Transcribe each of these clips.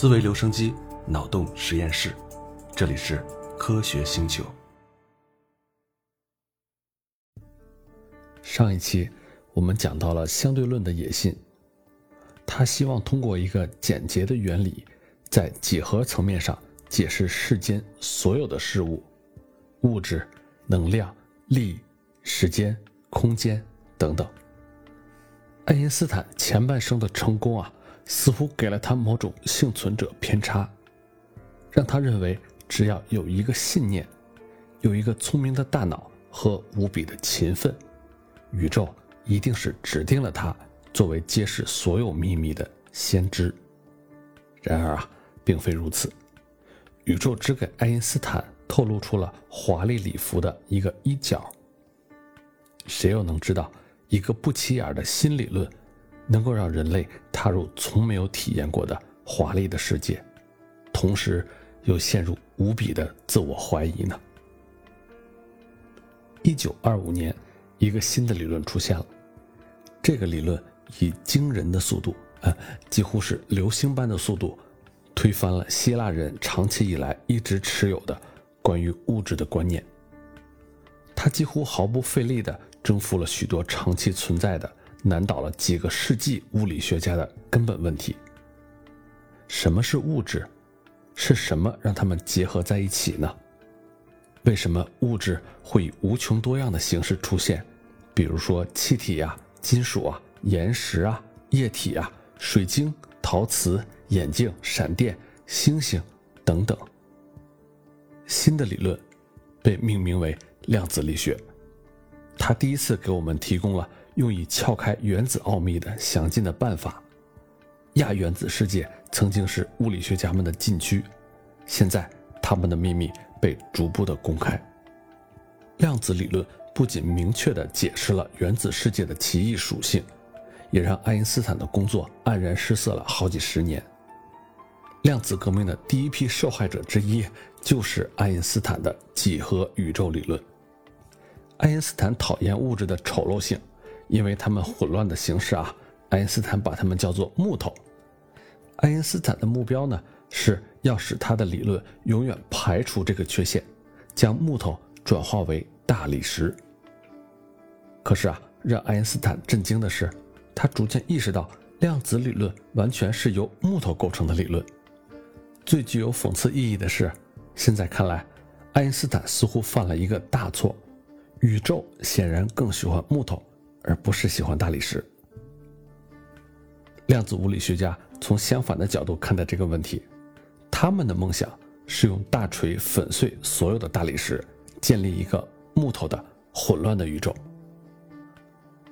思维留声机，脑洞实验室，这里是科学星球。上一期我们讲到了相对论的野心，他希望通过一个简洁的原理，在几何层面上解释世间所有的事物，物质、能量、力、时间、空间等等。爱因斯坦前半生的成功啊，似乎给了他某种幸存者偏差，让他认为只要有一个信念，有一个聪明的大脑和无比的勤奋，宇宙一定是指定了他作为揭示所有秘密的先知。然而啊，并非如此，宇宙只给爱因斯坦透露出了华丽礼服的一个衣角。谁又能知道？一个不起眼的新理论，能够让人类踏入从没有体验过的华丽的世界，同时又陷入无比的自我怀疑呢？一九二五年，一个新的理论出现了。这个理论以惊人的速度，啊，几乎是流星般的速度，推翻了希腊人长期以来一直持有的关于物质的观念。它几乎毫不费力的。征服了许多长期存在的、难倒了几个世纪物理学家的根本问题：什么是物质？是什么让它们结合在一起呢？为什么物质会以无穷多样的形式出现？比如说气体啊、金属啊、岩石啊、液体啊、水晶、陶瓷、眼镜、闪电、星星等等。新的理论被命名为量子力学。它第一次给我们提供了用以撬开原子奥秘的详尽的办法。亚原子世界曾经是物理学家们的禁区，现在他们的秘密被逐步的公开。量子理论不仅明确地解释了原子世界的奇异属性，也让爱因斯坦的工作黯然失色了好几十年。量子革命的第一批受害者之一就是爱因斯坦的几何宇宙理论。爱因斯坦讨厌物质的丑陋性，因为他们混乱的形式啊，爱因斯坦把他们叫做木头。爱因斯坦的目标呢，是要使他的理论永远排除这个缺陷，将木头转化为大理石。可是啊，让爱因斯坦震惊的是，他逐渐意识到量子理论完全是由木头构成的理论。最具有讽刺意义的是，现在看来，爱因斯坦似乎犯了一个大错。宇宙显然更喜欢木头，而不是喜欢大理石。量子物理学家从相反的角度看待这个问题，他们的梦想是用大锤粉碎所有的大理石，建立一个木头的混乱的宇宙。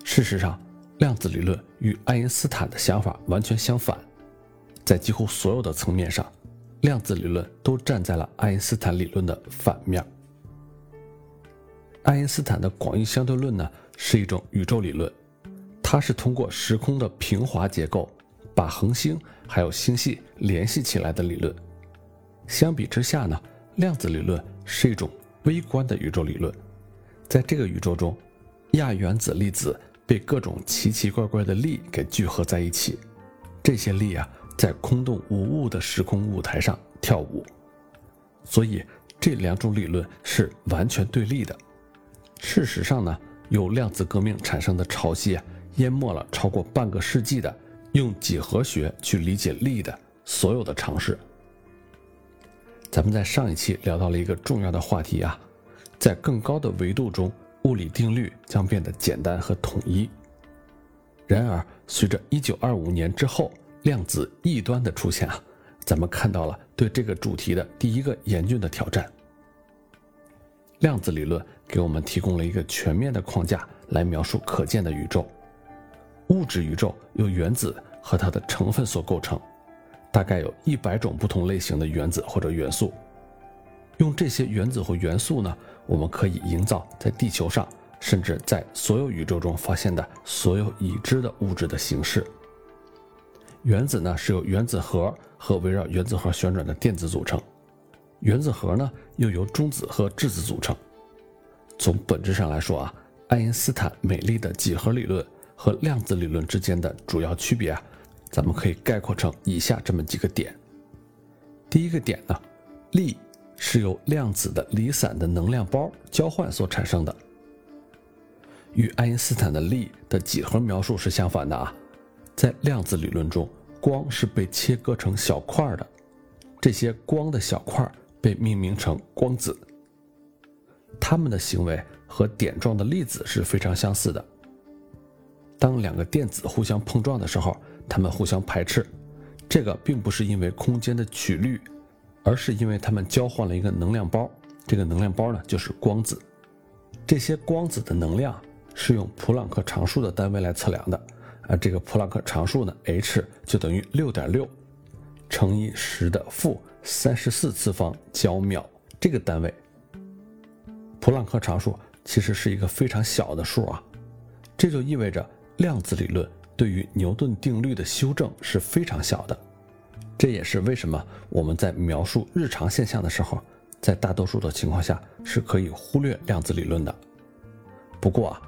事实上，量子理论与爱因斯坦的想法完全相反，在几乎所有的层面上，量子理论都站在了爱因斯坦理论的反面。爱因斯坦的广义相对论呢，是一种宇宙理论，它是通过时空的平滑结构，把恒星还有星系联系起来的理论。相比之下呢，量子理论是一种微观的宇宙理论，在这个宇宙中，亚原子粒子被各种奇奇怪怪的力给聚合在一起，这些力啊，在空洞无物的时空舞台上跳舞，所以这两种理论是完全对立的。事实上呢，由量子革命产生的潮汐啊，淹没了超过半个世纪的用几何学去理解力的所有的尝试。咱们在上一期聊到了一个重要的话题啊，在更高的维度中，物理定律将变得简单和统一。然而，随着1925年之后量子异端的出现啊，咱们看到了对这个主题的第一个严峻的挑战。量子理论给我们提供了一个全面的框架来描述可见的宇宙。物质宇宙由原子和它的成分所构成，大概有一百种不同类型的原子或者元素。用这些原子或元素呢，我们可以营造在地球上，甚至在所有宇宙中发现的所有已知的物质的形式。原子呢是由原子核和围绕原子核旋转的电子组成。原子核呢，又由中子和质子组成。从本质上来说啊，爱因斯坦美丽的几何理论和量子理论之间的主要区别啊，咱们可以概括成以下这么几个点：第一个点呢，力是由量子的离散的能量包交换所产生的，与爱因斯坦的力的几何描述是相反的啊。在量子理论中，光是被切割成小块的，这些光的小块被命名成光子。它们的行为和点状的粒子是非常相似的。当两个电子互相碰撞的时候，它们互相排斥。这个并不是因为空间的曲率，而是因为它们交换了一个能量包。这个能量包呢，就是光子。这些光子的能量是用普朗克常数的单位来测量的。啊，这个普朗克常数呢，h 就等于六点六乘以十的负三十四次方焦秒这个单位。普朗克常数其实是一个非常小的数啊，这就意味着量子理论对于牛顿定律的修正是非常小的。这也是为什么我们在描述日常现象的时候，在大多数的情况下是可以忽略量子理论的。不过啊，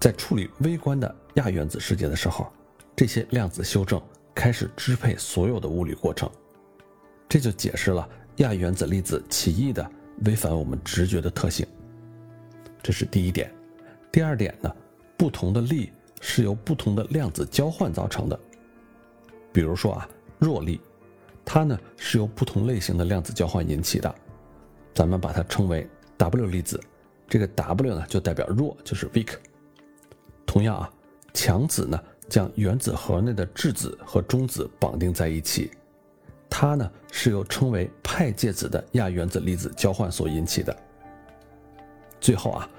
在处理微观的亚原子世界的时候，这些量子修正开始支配所有的物理过程，这就解释了亚原子粒子奇异的违反我们直觉的特性。这是第一点，第二点呢，不同的力是由不同的量子交换造成的。比如说啊，弱力，它呢是由不同类型的量子交换引起的，咱们把它称为 W 粒子，这个 W 呢就代表弱，就是 weak。同样啊，强子呢将原子核内的质子和中子绑定在一起，它呢是由称为派介子的亚原子粒子交换所引起的。最后啊，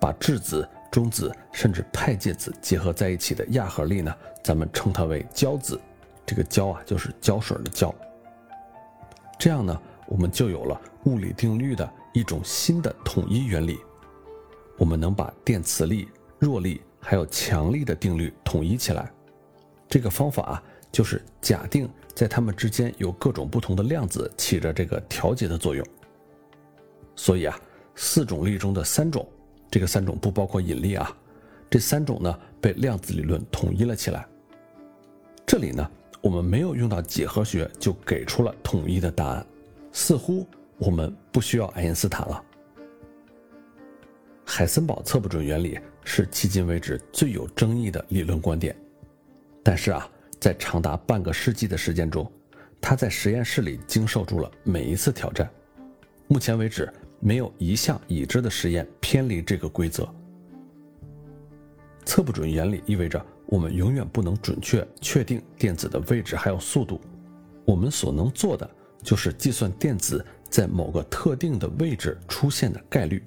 把质子、中子甚至派介子结合在一起的亚核力呢，咱们称它为胶子。这个胶啊，就是胶水的胶。这样呢，我们就有了物理定律的一种新的统一原理。我们能把电磁力、弱力还有强力的定律统一起来。这个方法啊，就是假定在它们之间有各种不同的量子起着这个调节的作用。所以啊。四种力中的三种，这个三种不包括引力啊。这三种呢被量子理论统一了起来。这里呢，我们没有用到几何学就给出了统一的答案，似乎我们不需要爱因斯坦了。海森堡测不准原理是迄今为止最有争议的理论观点，但是啊，在长达半个世纪的时间中，他在实验室里经受住了每一次挑战。目前为止。没有一项已知的实验偏离这个规则。测不准原理意味着我们永远不能准确确定电子的位置还有速度。我们所能做的就是计算电子在某个特定的位置出现的概率。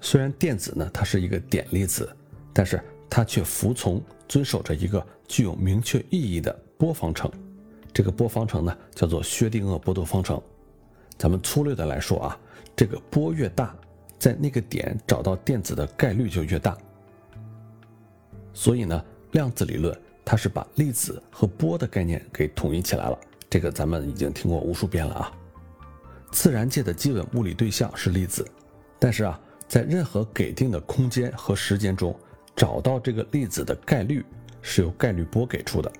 虽然电子呢它是一个点粒子，但是它却服从遵守着一个具有明确意义的波方程。这个波方程呢叫做薛定谔波动方程。咱们粗略的来说啊，这个波越大，在那个点找到电子的概率就越大。所以呢，量子理论它是把粒子和波的概念给统一起来了。这个咱们已经听过无数遍了啊。自然界的基本物理对象是粒子，但是啊，在任何给定的空间和时间中，找到这个粒子的概率是由概率波给出的。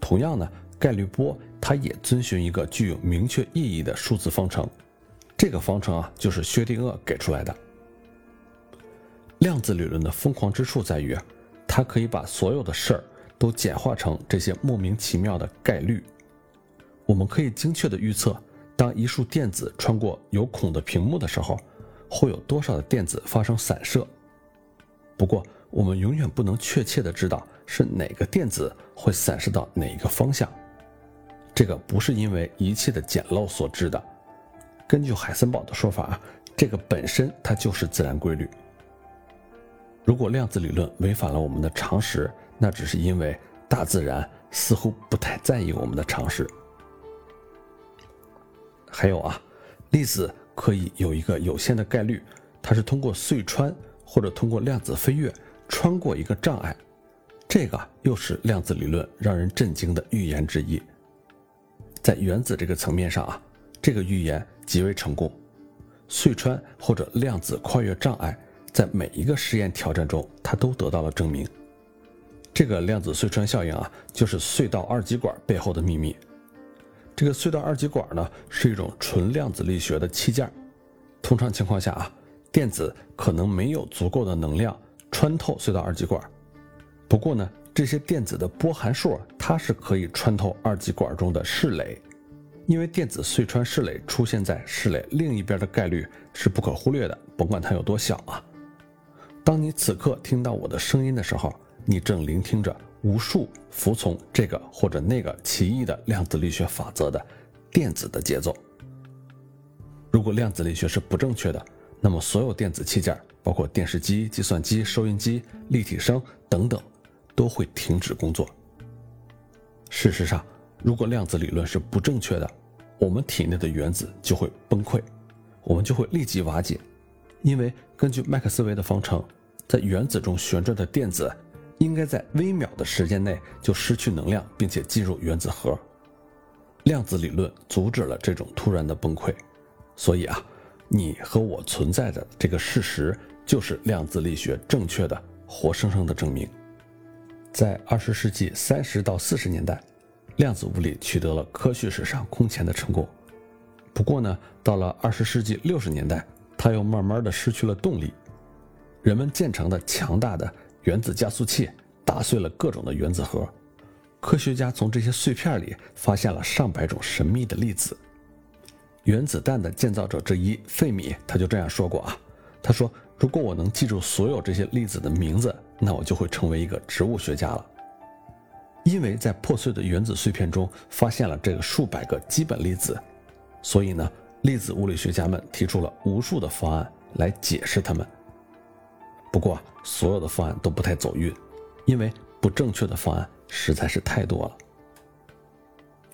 同样呢。概率波，它也遵循一个具有明确意义的数字方程，这个方程啊，就是薛定谔给出来的。量子理论的疯狂之处在于，它可以把所有的事儿都简化成这些莫名其妙的概率。我们可以精确的预测，当一束电子穿过有孔的屏幕的时候，会有多少的电子发生散射。不过，我们永远不能确切的知道是哪个电子会散射到哪一个方向。这个不是因为仪器的简陋所致的。根据海森堡的说法啊，这个本身它就是自然规律。如果量子理论违反了我们的常识，那只是因为大自然似乎不太在意我们的常识。还有啊，粒子可以有一个有限的概率，它是通过隧穿或者通过量子飞跃穿过一个障碍。这个又是量子理论让人震惊的预言之一。在原子这个层面上啊，这个预言极为成功。隧穿或者量子跨越障碍，在每一个实验挑战中，它都得到了证明。这个量子隧穿效应啊，就是隧道二极管背后的秘密。这个隧道二极管呢是一种纯量子力学的器件，通常情况下啊，电子可能没有足够的能量穿透隧道二极管。不过呢，这些电子的波函数它是可以穿透二极管中的室垒，因为电子隧穿室垒出现在室垒另一边的概率是不可忽略的，甭管它有多小啊。当你此刻听到我的声音的时候，你正聆听着。无数服从这个或者那个奇异的量子力学法则的电子的节奏。如果量子力学是不正确的，那么所有电子器件，包括电视机、计算机、收音机、立体声等等，都会停止工作。事实上，如果量子理论是不正确的，我们体内的原子就会崩溃，我们就会立即瓦解，因为根据麦克斯韦的方程，在原子中旋转的电子。应该在微秒的时间内就失去能量，并且进入原子核。量子理论阻止了这种突然的崩溃，所以啊，你和我存在的这个事实就是量子力学正确的活生生的证明。在二十世纪三十到四十年代，量子物理取得了科学史上空前的成功。不过呢，到了二十世纪六十年代，它又慢慢的失去了动力。人们建成的强大的。原子加速器打碎了各种的原子核，科学家从这些碎片里发现了上百种神秘的粒子。原子弹的建造者之一费米他就这样说过啊，他说：“如果我能记住所有这些粒子的名字，那我就会成为一个植物学家了。”因为在破碎的原子碎片中发现了这个数百个基本粒子，所以呢，粒子物理学家们提出了无数的方案来解释它们。不过，所有的方案都不太走运，因为不正确的方案实在是太多了。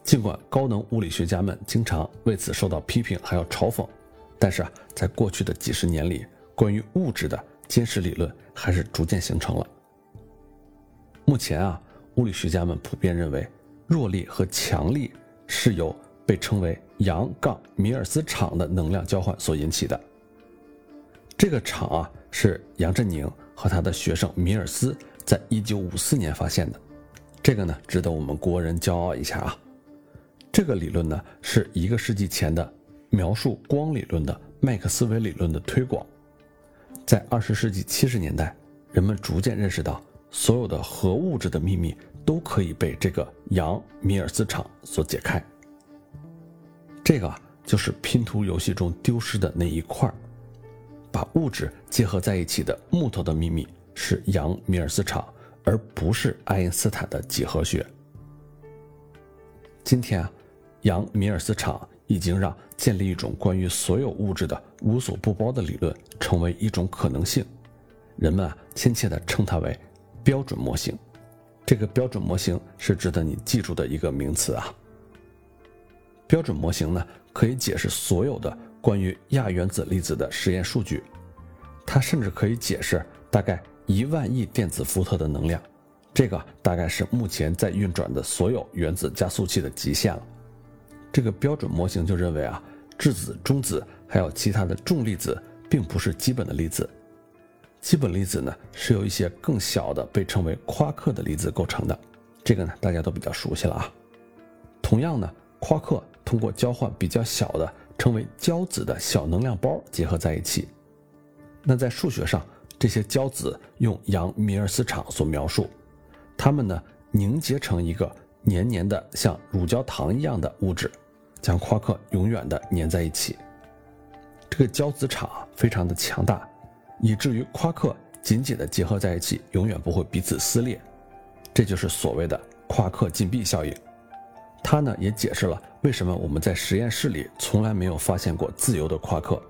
尽管高能物理学家们经常为此受到批评，还要嘲讽，但是啊，在过去的几十年里，关于物质的坚实理论还是逐渐形成了。目前啊，物理学家们普遍认为，弱力和强力是由被称为杨杠米尔斯场的能量交换所引起的。这个场啊。是杨振宁和他的学生米尔斯在一九五四年发现的，这个呢值得我们国人骄傲一下啊。这个理论呢是一个世纪前的描述光理论的麦克斯韦理论的推广，在二十世纪七十年代，人们逐渐认识到所有的核物质的秘密都可以被这个杨米尔斯场所解开。这个就是拼图游戏中丢失的那一块。把物质结合在一起的木头的秘密是杨米尔斯场，而不是爱因斯坦的几何学。今天啊，杨米尔斯场已经让建立一种关于所有物质的无所不包的理论成为一种可能性。人们啊，亲切地称它为标准模型。这个标准模型是值得你记住的一个名词啊。标准模型呢，可以解释所有的。关于亚原子粒子的实验数据，它甚至可以解释大概一万亿电子伏特的能量，这个大概是目前在运转的所有原子加速器的极限了。这个标准模型就认为啊，质子、中子还有其他的重粒子并不是基本的粒子，基本粒子呢是由一些更小的被称为夸克的粒子构成的，这个呢大家都比较熟悉了啊。同样呢，夸克通过交换比较小的。称为胶子的小能量包结合在一起，那在数学上，这些胶子用杨米尔斯场所描述，它们呢凝结成一个黏黏的像乳胶糖一样的物质，将夸克永远的粘在一起。这个胶子场非常的强大，以至于夸克紧紧的结合在一起，永远不会彼此撕裂，这就是所谓的夸克禁闭效应。它呢也解释了为什么我们在实验室里从来没有发现过自由的夸克。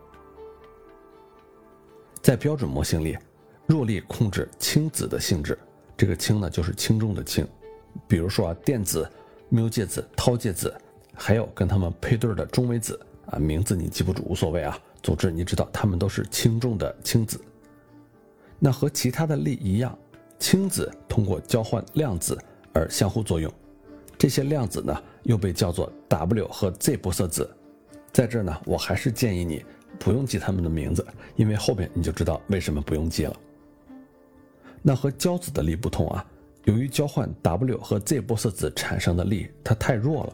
在标准模型里，弱力控制轻子的性质，这个轻呢就是轻重的轻。比如说啊，电子、缪介子、涛介子，还有跟它们配对的中微子啊，名字你记不住无所谓啊，总之你知道它们都是轻重的轻子。那和其他的力一样，轻子通过交换量子而相互作用。这些量子呢，又被叫做 W 和 Z 玻色子。在这儿呢，我还是建议你不用记它们的名字，因为后边你就知道为什么不用记了。那和胶子的力不同啊，由于交换 W 和 Z 玻色子产生的力它太弱了，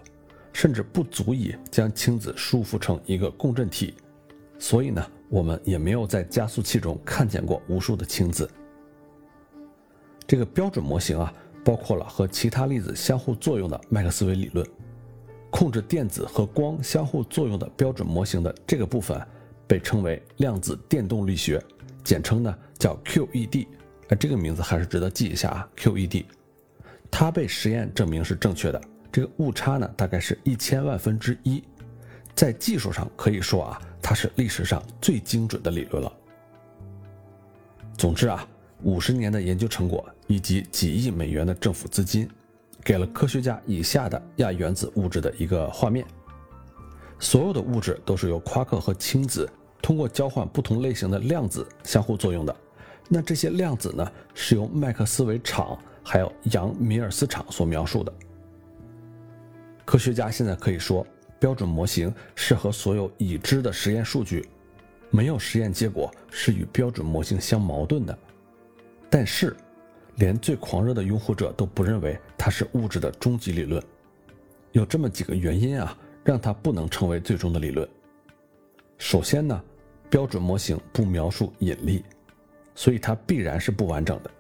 甚至不足以将氢子束缚成一个共振体，所以呢，我们也没有在加速器中看见过无数的氢子。这个标准模型啊，包括了和其他粒子相互作用的麦克斯韦理论，控制电子和光相互作用的标准模型的这个部分，被称为量子电动力学，简称呢叫 QED。哎，这个名字还是值得记一下啊，QED。它被实验证明是正确的，这个误差呢大概是一千万分之一，在技术上可以说啊，它是历史上最精准的理论了。总之啊。五十年的研究成果以及几亿美元的政府资金，给了科学家以下的亚原子物质的一个画面：所有的物质都是由夸克和氢子通过交换不同类型的量子相互作用的。那这些量子呢，是由麦克斯韦场还有杨米尔斯场所描述的。科学家现在可以说，标准模型是和所有已知的实验数据，没有实验结果是与标准模型相矛盾的。但是，连最狂热的拥护者都不认为它是物质的终极理论。有这么几个原因啊，让它不能成为最终的理论。首先呢，标准模型不描述引力，所以它必然是不完整的。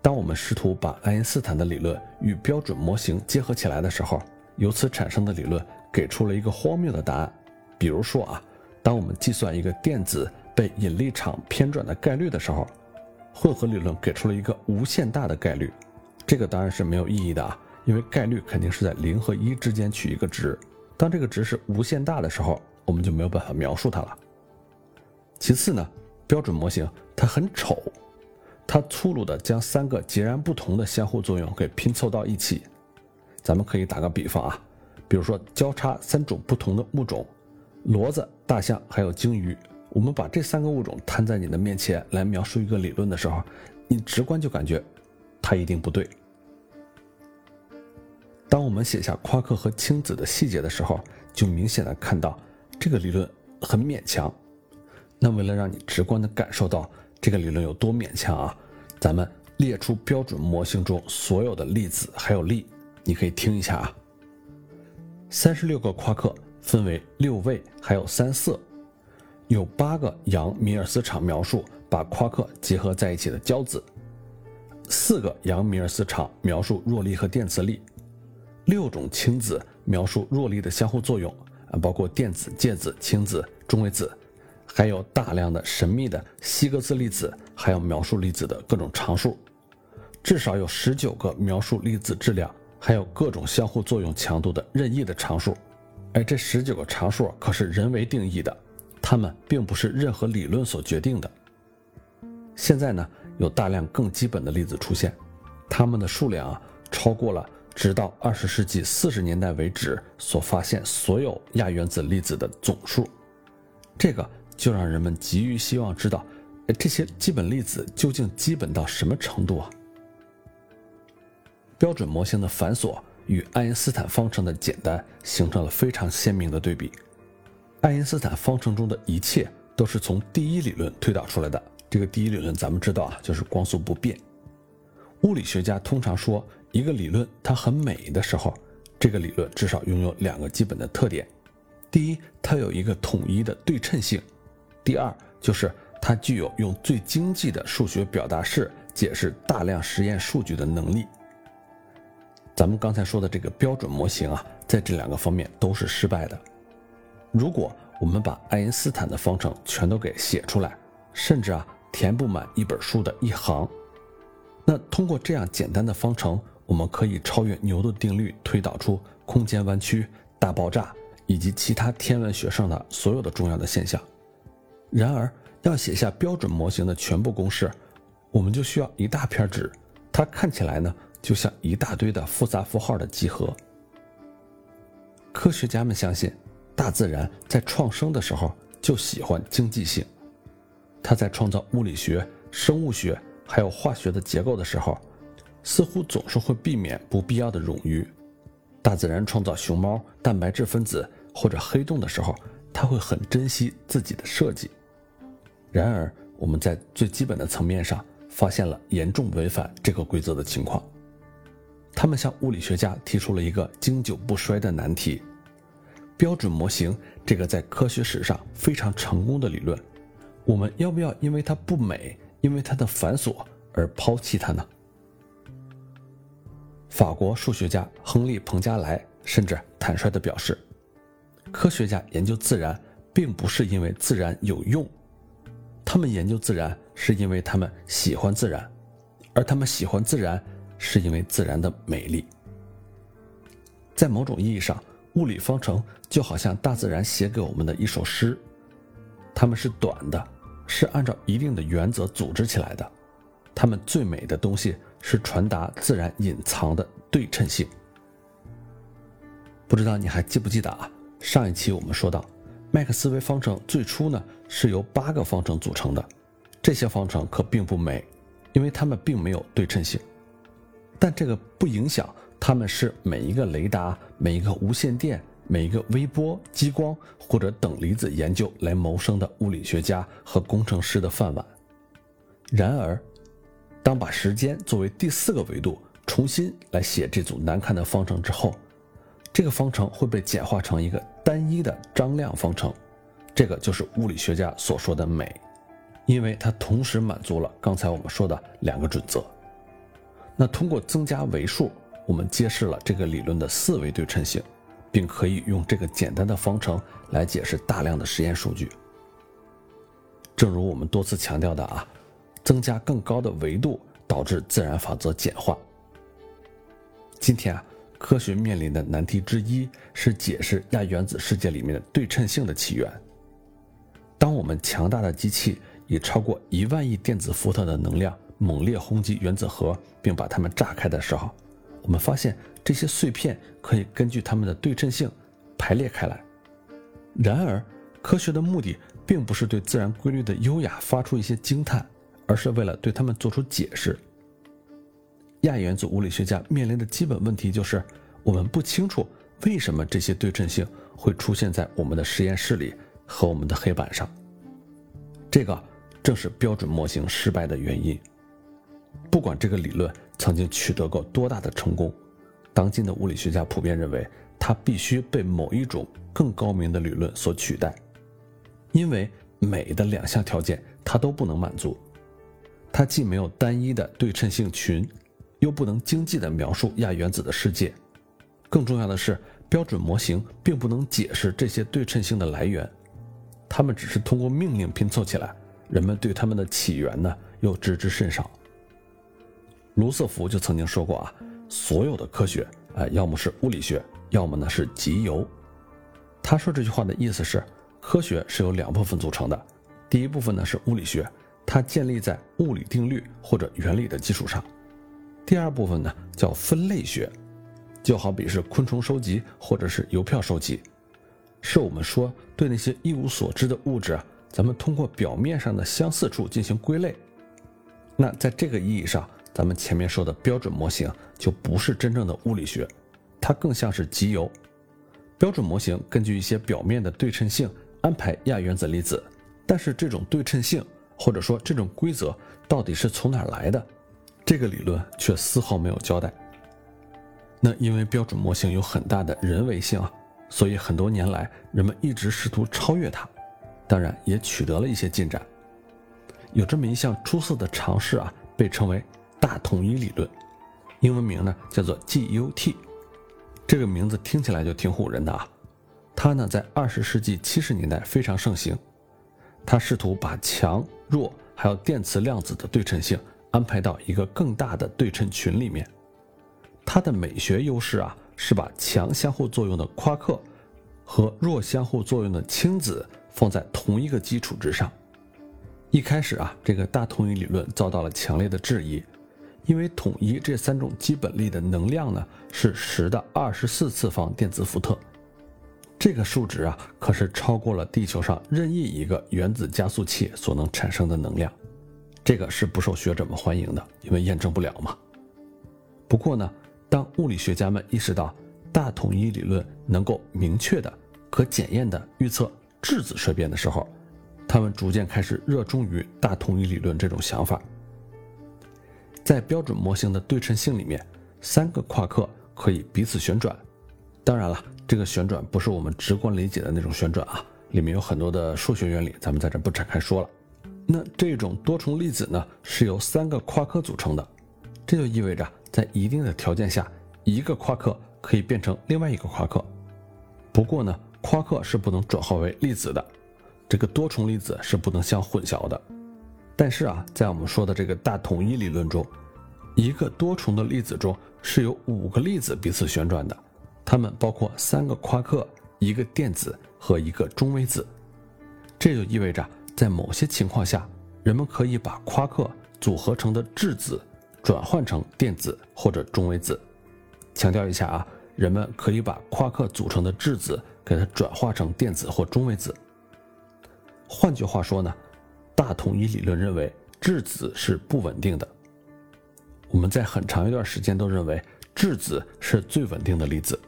当我们试图把爱因斯坦的理论与标准模型结合起来的时候，由此产生的理论给出了一个荒谬的答案。比如说啊，当我们计算一个电子被引力场偏转的概率的时候。混合理论给出了一个无限大的概率，这个当然是没有意义的啊，因为概率肯定是在零和一之间取一个值，当这个值是无限大的时候，我们就没有办法描述它了。其次呢，标准模型它很丑，它粗鲁的将三个截然不同的相互作用给拼凑到一起。咱们可以打个比方啊，比如说交叉三种不同的物种，骡子、大象还有鲸鱼。我们把这三个物种摊在你的面前来描述一个理论的时候，你直观就感觉它一定不对。当我们写下夸克和氢子的细节的时候，就明显的看到这个理论很勉强。那为了让你直观的感受到这个理论有多勉强啊，咱们列出标准模型中所有的粒子还有力，你可以听一下啊。三十六个夸克分为六位，还有三色。有八个杨米尔斯场描述把夸克结合在一起的胶子，四个杨米尔斯场描述弱力和电磁力，六种氢子描述弱力的相互作用啊，包括电子、介子、氢子、中微子，还有大量的神秘的希格斯粒子，还有描述粒子的各种常数，至少有十九个描述粒子质量，还有各种相互作用强度的任意的常数。哎，这十九个常数可是人为定义的。它们并不是任何理论所决定的。现在呢，有大量更基本的粒子出现，它们的数量啊，超过了直到二十世纪四十年代为止所发现所有亚原子粒子的总数。这个就让人们急于希望知道，这些基本粒子究竟基本到什么程度啊？标准模型的繁琐与爱因斯坦方程的简单形成了非常鲜明的对比。爱因斯坦方程中的一切都是从第一理论推导出来的。这个第一理论咱们知道啊，就是光速不变。物理学家通常说，一个理论它很美的时候，这个理论至少拥有两个基本的特点：第一，它有一个统一的对称性；第二，就是它具有用最经济的数学表达式解释大量实验数据的能力。咱们刚才说的这个标准模型啊，在这两个方面都是失败的。如果我们把爱因斯坦的方程全都给写出来，甚至啊填不满一本书的一行，那通过这样简单的方程，我们可以超越牛顿定律，推导出空间弯曲、大爆炸以及其他天文学上的所有的重要的现象。然而，要写下标准模型的全部公式，我们就需要一大片纸，它看起来呢就像一大堆的复杂符号的集合。科学家们相信。大自然在创生的时候就喜欢经济性，它在创造物理学、生物学还有化学的结构的时候，似乎总是会避免不必要的冗余。大自然创造熊猫、蛋白质分子或者黑洞的时候，它会很珍惜自己的设计。然而，我们在最基本的层面上发现了严重违反这个规则的情况。他们向物理学家提出了一个经久不衰的难题：标准模型这个在科学史上非常成功的理论，我们要不要因为它不美，因为它的繁琐而抛弃它呢？法国数学家亨利·彭加莱甚至坦率地表示，科学家研究自然，并不是因为自然有用，他们研究自然是因为他们喜欢自然，而他们喜欢自然是因为自然的美丽。在某种意义上，物理方程就好像大自然写给我们的一首诗，它们是短的，是按照一定的原则组织起来的，它们最美的东西。是传达自然隐藏的对称性。不知道你还记不记得啊？上一期我们说到，麦克斯韦方程最初呢是由八个方程组成的，这些方程可并不美，因为它们并没有对称性。但这个不影响他们是每一个雷达、每一个无线电、每一个微波、激光或者等离子研究来谋生的物理学家和工程师的饭碗。然而。当把时间作为第四个维度重新来写这组难看的方程之后，这个方程会被简化成一个单一的张量方程，这个就是物理学家所说的美，因为它同时满足了刚才我们说的两个准则。那通过增加维数，我们揭示了这个理论的四维对称性，并可以用这个简单的方程来解释大量的实验数据。正如我们多次强调的啊。增加更高的维度，导致自然法则简化。今天啊，科学面临的难题之一是解释亚原子世界里面的对称性的起源。当我们强大的机器以超过一万亿电子伏特的能量猛烈轰击原子核，并把它们炸开的时候，我们发现这些碎片可以根据它们的对称性排列开来。然而，科学的目的并不是对自然规律的优雅发出一些惊叹。而是为了对他们做出解释。亚原子物理学家面临的基本问题就是：我们不清楚为什么这些对称性会出现在我们的实验室里和我们的黑板上。这个正是标准模型失败的原因。不管这个理论曾经取得过多大的成功，当今的物理学家普遍认为它必须被某一种更高明的理论所取代，因为美的两项条件它都不能满足。它既没有单一的对称性群，又不能经济地描述亚原子的世界。更重要的是，标准模型并不能解释这些对称性的来源，它们只是通过命令拼凑起来。人们对它们的起源呢，又知之甚少。卢瑟福就曾经说过啊，所有的科学啊，要么是物理学，要么呢是集邮。他说这句话的意思是，科学是由两部分组成的，第一部分呢是物理学。它建立在物理定律或者原理的基础上。第二部分呢叫分类学，就好比是昆虫收集或者是邮票收集，是我们说对那些一无所知的物质，啊咱们通过表面上的相似处进行归类。那在这个意义上，咱们前面说的标准模型就不是真正的物理学，它更像是集邮。标准模型根据一些表面的对称性安排亚原子粒子，但是这种对称性。或者说，这种规则到底是从哪儿来的？这个理论却丝毫没有交代。那因为标准模型有很大的人为性啊，所以很多年来人们一直试图超越它，当然也取得了一些进展。有这么一项出色的尝试啊，被称为大统一理论，英文名呢叫做 GUT。这个名字听起来就挺唬人的啊。它呢在二十世纪七十年代非常盛行。他试图把强弱还有电磁量子的对称性安排到一个更大的对称群里面。它的美学优势啊，是把强相互作用的夸克和弱相互作用的氢子放在同一个基础之上。一开始啊，这个大统一理论遭到了强烈的质疑，因为统一这三种基本力的能量呢是十的二十四次方电子伏特。这个数值啊，可是超过了地球上任意一个原子加速器所能产生的能量，这个是不受学者们欢迎的，因为验证不了嘛。不过呢，当物理学家们意识到大统一理论能够明确的、可检验的预测质子衰变的时候，他们逐渐开始热衷于大统一理论这种想法。在标准模型的对称性里面，三个夸克可以彼此旋转。当然了，这个旋转不是我们直观理解的那种旋转啊，里面有很多的数学原理，咱们在这不展开说了。那这种多重粒子呢，是由三个夸克组成的，这就意味着在一定的条件下，一个夸克可以变成另外一个夸克。不过呢，夸克是不能转化为粒子的，这个多重粒子是不能相混淆的。但是啊，在我们说的这个大统一理论中，一个多重的粒子中是由五个粒子彼此旋转的。它们包括三个夸克、一个电子和一个中微子，这就意味着在某些情况下，人们可以把夸克组合成的质子转换成电子或者中微子。强调一下啊，人们可以把夸克组成的质子给它转化成电子或中微子。换句话说呢，大统一理论认为质子是不稳定的。我们在很长一段时间都认为质子是最稳定的粒子。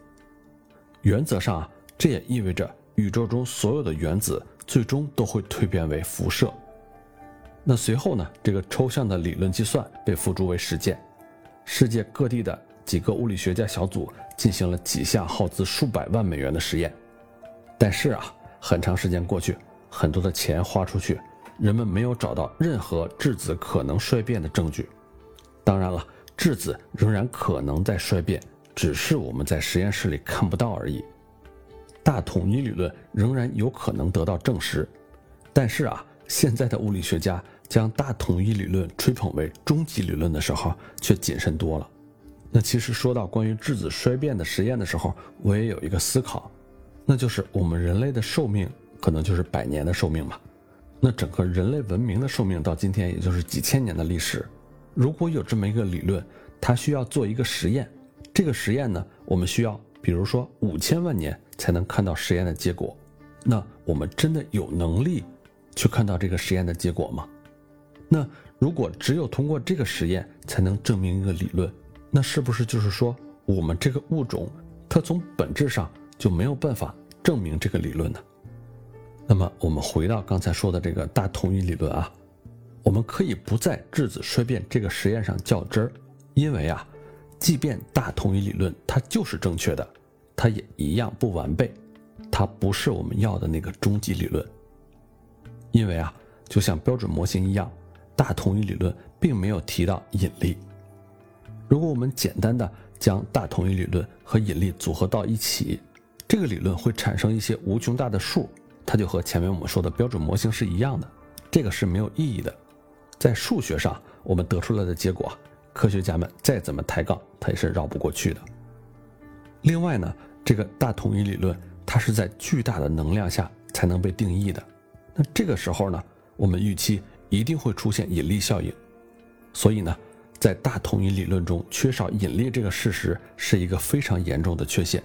原则上啊，这也意味着宇宙中所有的原子最终都会蜕变为辐射。那随后呢，这个抽象的理论计算被付诸为实践，世界各地的几个物理学家小组进行了几项耗资数百万美元的实验。但是啊，很长时间过去，很多的钱花出去，人们没有找到任何质子可能衰变的证据。当然了，质子仍然可能在衰变。只是我们在实验室里看不到而已。大统一理论仍然有可能得到证实，但是啊，现在的物理学家将大统一理论吹捧为终极理论的时候，却谨慎多了。那其实说到关于质子衰变的实验的时候，我也有一个思考，那就是我们人类的寿命可能就是百年的寿命吧？那整个人类文明的寿命到今天也就是几千年的历史。如果有这么一个理论，它需要做一个实验。这个实验呢，我们需要，比如说五千万年才能看到实验的结果。那我们真的有能力去看到这个实验的结果吗？那如果只有通过这个实验才能证明一个理论，那是不是就是说我们这个物种它从本质上就没有办法证明这个理论呢？那么我们回到刚才说的这个大统一理论啊，我们可以不在质子衰变这个实验上较真儿，因为啊。即便大统一理论它就是正确的，它也一样不完备，它不是我们要的那个终极理论。因为啊，就像标准模型一样，大统一理论并没有提到引力。如果我们简单的将大统一理论和引力组合到一起，这个理论会产生一些无穷大的数，它就和前面我们说的标准模型是一样的，这个是没有意义的。在数学上，我们得出来的结果。科学家们再怎么抬杠，它也是绕不过去的。另外呢，这个大统一理论，它是在巨大的能量下才能被定义的。那这个时候呢，我们预期一定会出现引力效应。所以呢，在大统一理论中缺少引力这个事实是一个非常严重的缺陷。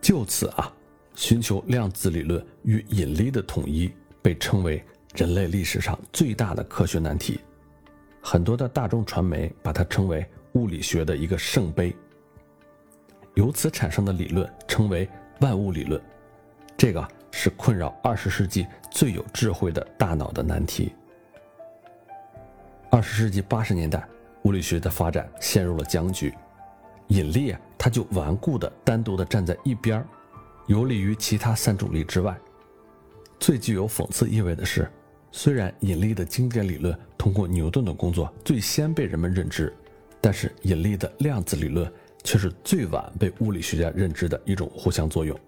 就此啊，寻求量子理论与引力的统一被称为人类历史上最大的科学难题。很多的大众传媒把它称为物理学的一个圣杯，由此产生的理论称为万物理论，这个是困扰二十世纪最有智慧的大脑的难题。二十世纪八十年代，物理学的发展陷入了僵局，引力，它就顽固的单独的站在一边儿，游离于其他三种力之外。最具有讽刺意味的是。虽然引力的经典理论通过牛顿的工作最先被人们认知，但是引力的量子理论却是最晚被物理学家认知的一种互相作用。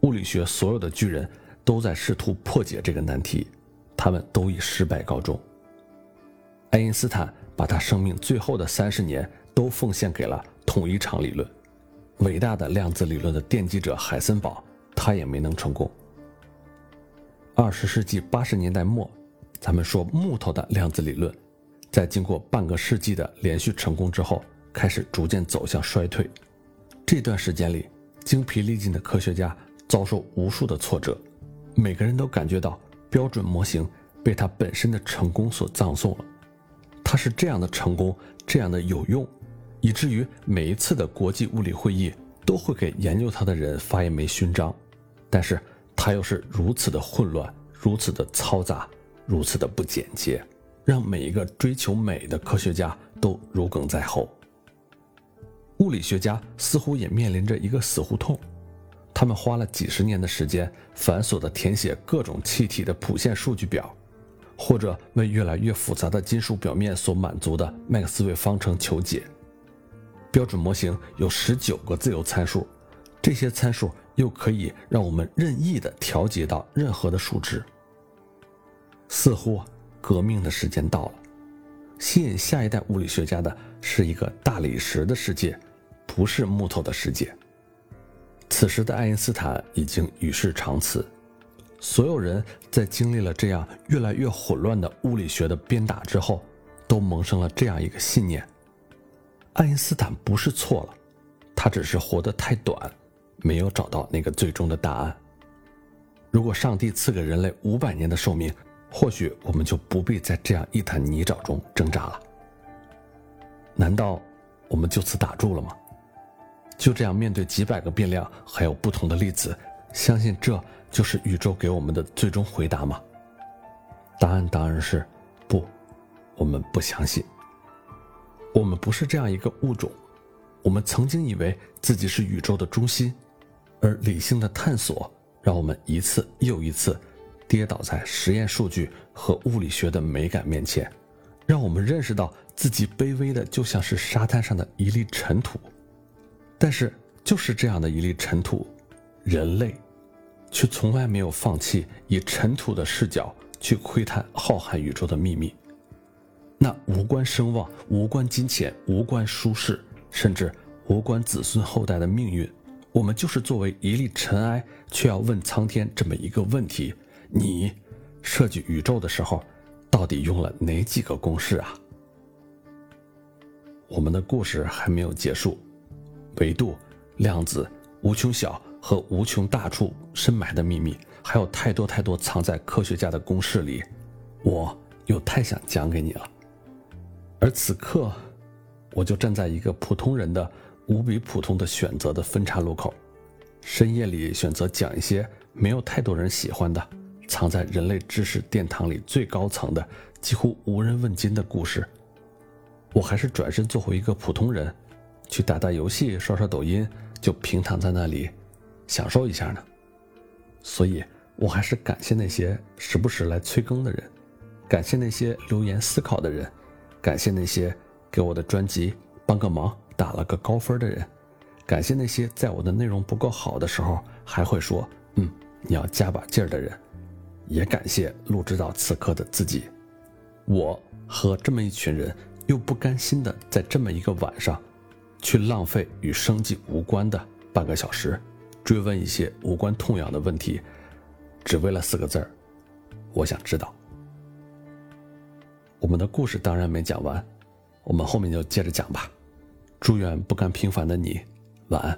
物理学所有的巨人都在试图破解这个难题，他们都以失败告终。爱因斯坦把他生命最后的三十年都奉献给了统一场理论，伟大的量子理论的奠基者海森堡，他也没能成功。二十世纪八十年代末，咱们说木头的量子理论，在经过半个世纪的连续成功之后，开始逐渐走向衰退。这段时间里，精疲力尽的科学家遭受无数的挫折，每个人都感觉到标准模型被它本身的成功所葬送了。它是这样的成功，这样的有用，以至于每一次的国际物理会议都会给研究它的人发一枚勋章。但是。它又是如此的混乱，如此的嘈杂，如此的不简洁，让每一个追求美的科学家都如鲠在喉。物理学家似乎也面临着一个死胡同，他们花了几十年的时间，繁琐地填写各种气体的谱线数据表，或者为越来越复杂的金属表面所满足的麦克斯韦方程求解。标准模型有十九个自由参数，这些参数又可以让我们任意的调节到任何的数值。似乎革命的时间到了，吸引下一代物理学家的是一个大理石的世界。不是木头的世界。此时的爱因斯坦已经与世长辞，所有人在经历了这样越来越混乱的物理学的鞭打之后，都萌生了这样一个信念：爱因斯坦不是错了，他只是活得太短，没有找到那个最终的答案。如果上帝赐给人类五百年的寿命，或许我们就不必在这样一滩泥沼中挣扎了。难道我们就此打住了吗？就这样面对几百个变量，还有不同的粒子，相信这就是宇宙给我们的最终回答吗？答案当然是不，我们不相信。我们不是这样一个物种，我们曾经以为自己是宇宙的中心，而理性的探索让我们一次又一次跌倒在实验数据和物理学的美感面前，让我们认识到自己卑微的就像是沙滩上的一粒尘土。但是，就是这样的一粒尘土，人类，却从来没有放弃以尘土的视角去窥探浩瀚宇宙的秘密。那无关声望、无关金钱、无关舒适，甚至无关子孙后代的命运，我们就是作为一粒尘埃，却要问苍天这么一个问题：你设计宇宙的时候，到底用了哪几个公式啊？我们的故事还没有结束。维度、量子、无穷小和无穷大处深埋的秘密，还有太多太多藏在科学家的公式里，我又太想讲给你了。而此刻，我就站在一个普通人的无比普通的选择的分岔路口，深夜里选择讲一些没有太多人喜欢的，藏在人类知识殿堂里最高层的、几乎无人问津的故事。我还是转身做回一个普通人。去打打游戏、刷刷抖音，就平躺在那里，享受一下呢。所以，我还是感谢那些时不时来催更的人，感谢那些留言思考的人，感谢那些给我的专辑帮个忙、打了个高分的人，感谢那些在我的内容不够好的时候还会说“嗯，你要加把劲儿”的人，也感谢录制到此刻的自己。我和这么一群人，又不甘心的在这么一个晚上。去浪费与生计无关的半个小时，追问一些无关痛痒的问题，只为了四个字儿：我想知道。我们的故事当然没讲完，我们后面就接着讲吧。祝愿不甘平凡的你晚安。